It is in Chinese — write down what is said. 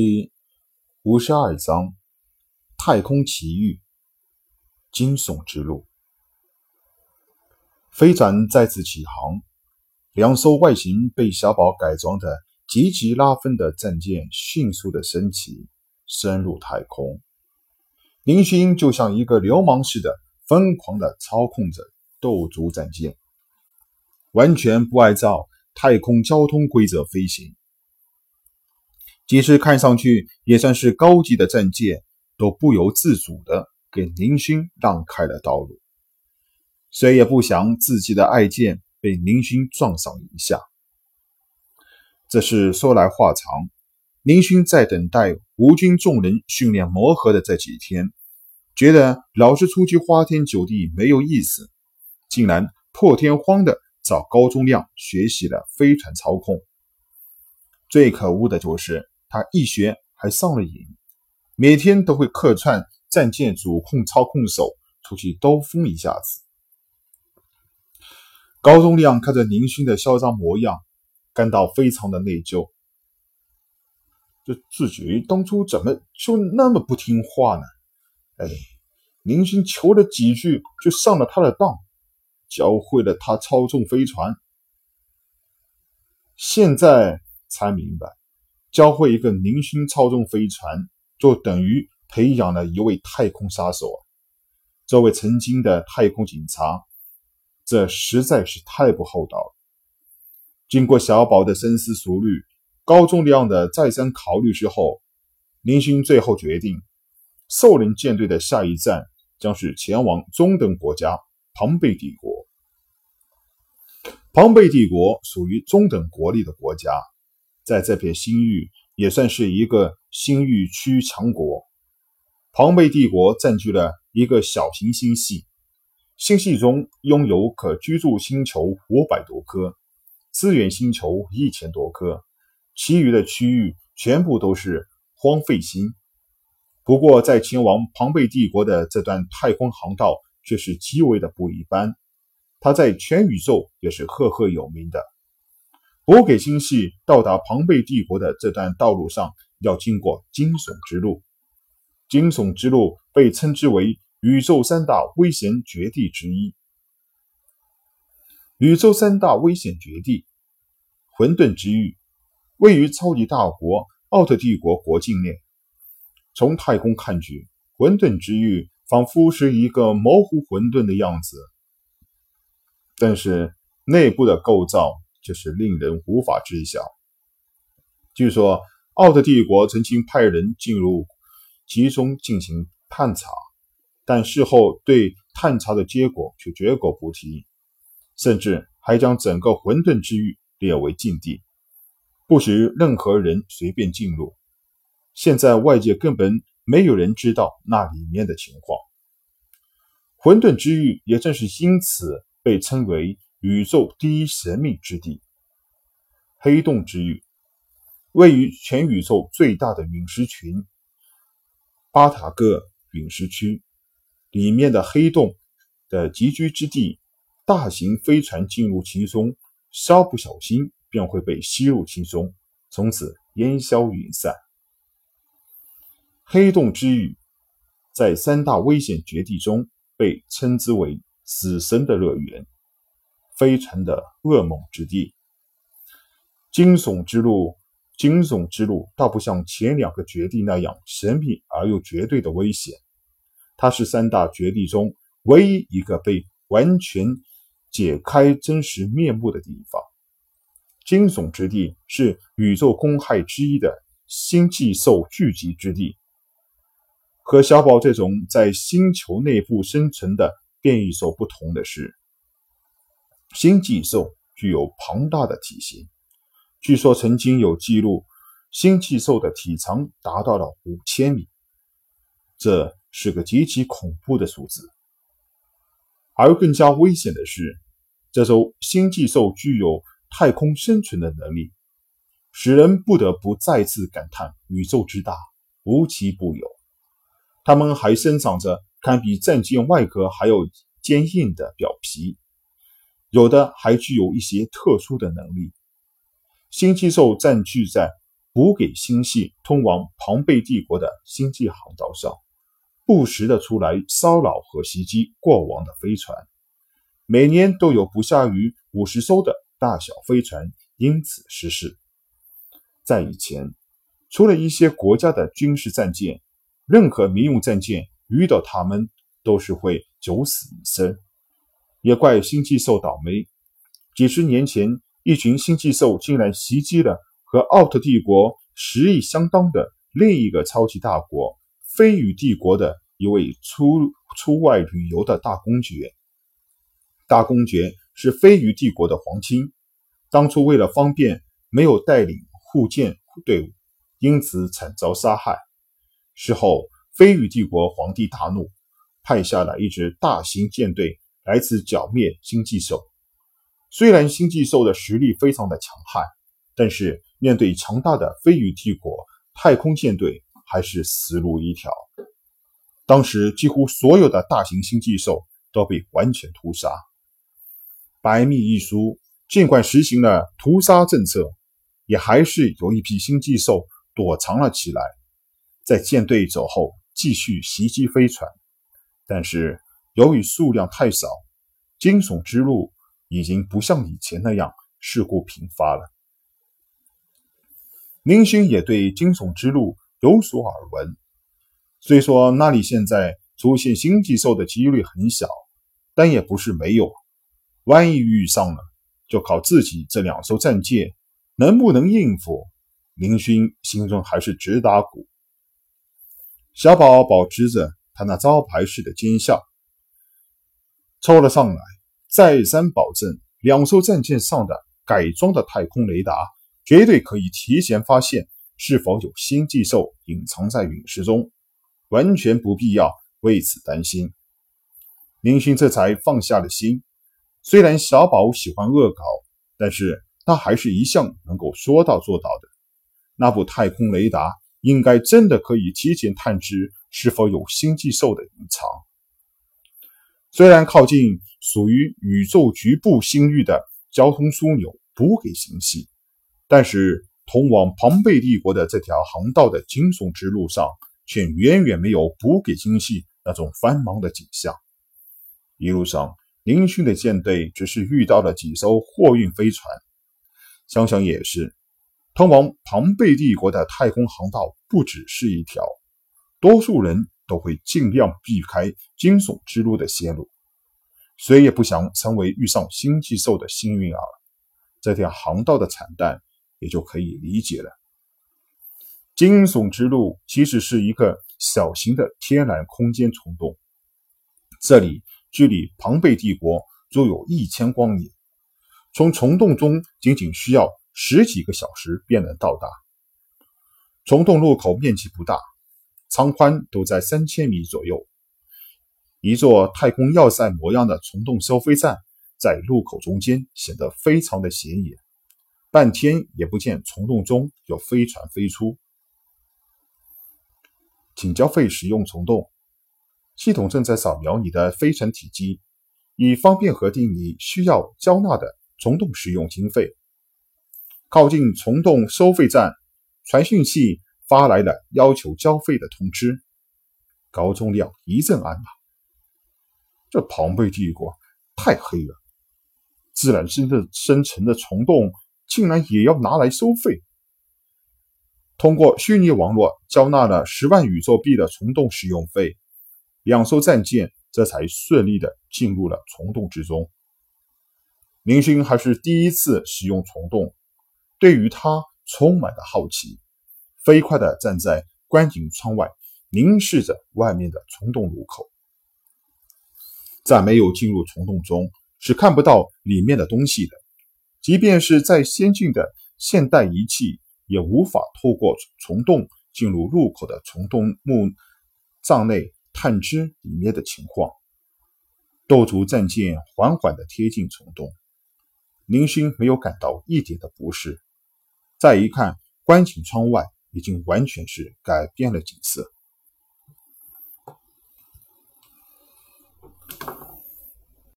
第五十二章：太空奇遇，惊悚之路。飞船再次起航，两艘外形被小宝改装的极其拉风的战舰迅速的升起，深入太空。林勋就像一个流氓似的，疯狂的操控着斗族战舰，完全不按照太空交通规则飞行。即使看上去也算是高级的战舰，都不由自主的给林勋让开了道路。谁也不想自己的爱舰被林勋撞上一下。这事说来话长。林勋在等待吴军众人训练磨合的这几天，觉得老是出去花天酒地没有意思，竟然破天荒的找高宗亮学习了飞船操控。最可恶的就是。他一学还上了瘾，每天都会客串战舰主控操控手出去兜风一下子。高宗亮看着林勋的嚣张模样，感到非常的内疚。这自己当初怎么就那么不听话呢？哎，林勋求了几句就上了他的当，教会了他操纵飞船，现在才明白。教会一个零星操纵飞船，就等于培养了一位太空杀手。这位曾经的太空警察，这实在是太不厚道了。经过小宝的深思熟虑，高重量的再三考虑之后，林星最后决定，兽人舰队的下一站将是前往中等国家庞贝帝国。庞贝帝国属于中等国力的国家。在这片星域也算是一个星域区强国。庞贝帝国占据了一个小型星系，星系中拥有可居住星球五百多颗，资源星球一千多颗，其余的区域全部都是荒废星。不过，在前往庞贝帝国的这段太空航道却是极为的不一般，它在全宇宙也是赫赫有名的。博给星系到达庞贝帝国的这段道路上，要经过惊悚之路。惊悚之路被称之为宇宙三大危险绝地之一。宇宙三大危险绝地，混沌之域位于超级大国奥特帝国国境内。从太空看去，混沌之域仿佛是一个模糊混沌的样子，但是内部的构造。就是令人无法知晓。据说奥特帝国曾经派人进入其中进行探查，但事后对探查的结果却绝口不提，甚至还将整个混沌之域列为禁地，不许任何人随便进入。现在外界根本没有人知道那里面的情况。混沌之域也正是因此被称为。宇宙第一神秘之地——黑洞之域，位于全宇宙最大的陨石群巴塔哥陨石区里面的黑洞的集居之地。大型飞船进入其中，稍不小心便会被吸入其中，从此烟消云散。黑洞之域在三大危险绝地中被称之为“死神的乐园”。飞船的噩梦之地，惊悚之路，惊悚之路倒不像前两个绝地那样神秘而又绝对的危险。它是三大绝地中唯一一个被完全解开真实面目的地方。惊悚之地是宇宙公害之一的星际兽聚集之地。和小宝这种在星球内部生存的变异兽不同的是。星际兽具有庞大的体型，据说曾经有记录，星际兽的体长达到了五千米，这是个极其恐怖的数字。而更加危险的是，这种星际兽具有太空生存的能力，使人不得不再次感叹宇宙之大，无奇不有。它们还生长着堪比战舰外壳还要坚硬的表皮。有的还具有一些特殊的能力。星际兽占据在补给星系通往庞贝帝国的星际航道上，不时的出来骚扰和袭击过往的飞船，每年都有不下于五十艘的大小飞船因此失事。在以前，除了一些国家的军事战舰，任何民用战舰遇到他们都是会九死一生。也怪星际兽倒霉，几十年前，一群星际兽竟然袭击了和奥特帝国实力相当的另一个超级大国——飞羽帝国的一位出出外旅游的大公爵。大公爵是飞羽帝国的皇亲，当初为了方便，没有带领。护舰队伍因此惨遭杀害。事后，飞羽帝国皇帝大怒，派下了一支大型舰队来此剿灭星际兽。虽然星际兽的实力非常的强悍，但是面对强大的飞羽帝国太空舰队，还是死路一条。当时，几乎所有的大型星际兽都被完全屠杀。白密一书尽管实行了屠杀政策。也还是有一批星际兽躲藏了起来，在舰队走后继续袭击飞船，但是由于数量太少，惊悚之路已经不像以前那样事故频发了。林勋也对惊悚之路有所耳闻，虽说那里现在出现星际兽的几率很小，但也不是没有。万一遇上了，就靠自己这两艘战舰。能不能应付？林勋心中还是直打鼓。小宝保持着他那招牌式的奸笑，抽了上来，再三保证两艘战舰上的改装的太空雷达绝对可以提前发现是否有星际兽隐藏在陨石中，完全不必要为此担心。林勋这才放下了心。虽然小宝喜欢恶搞，但是。他还是一向能够说到做到的。那部太空雷达应该真的可以提前探知是否有星际兽的隐藏。虽然靠近属于宇宙局部星域的交通枢纽补给星系，但是通往庞贝帝国的这条航道的惊悚之路上，却远远没有补给星系那种繁忙的景象。一路上，林勋的舰队只是遇到了几艘货运飞船。想想也是，通往庞贝帝国的太空航道不只是一条，多数人都会尽量避开惊悚之路的线路，谁也不想成为遇上星际兽的幸运儿。这条航道的惨淡也就可以理解了。惊悚之路其实是一个小型的天然空间虫洞，这里距离庞贝帝国足有一千光年。从虫洞中仅仅需要十几个小时便能到达。虫洞入口面积不大，舱宽都在三千米左右。一座太空要塞模样的虫洞收费站在路口中间显得非常的显眼。半天也不见虫洞中有飞船飞出。请交费使用虫洞。系统正在扫描你的飞船体积，以方便核定你需要交纳的。虫洞使用经费，靠近虫洞收费站，传讯器发来了要求交费的通知。高宗亮一阵暗骂：“这庞贝帝国太黑了，自然生的生成的虫洞竟然也要拿来收费。”通过虚拟网络交纳了十万宇宙币的虫洞使用费，两艘战舰这才顺利的进入了虫洞之中。林勋还是第一次使用虫洞，对于他充满了好奇，飞快地站在观景窗外，凝视着外面的虫洞入口。在没有进入虫洞中，是看不到里面的东西的。即便是再先进的现代仪器，也无法透过虫洞进入入口的虫洞墓葬内探知里面的情况。斗族战舰缓缓地贴近虫洞。林勋没有感到一点的不适，再一看，观景窗外已经完全是改变了景色。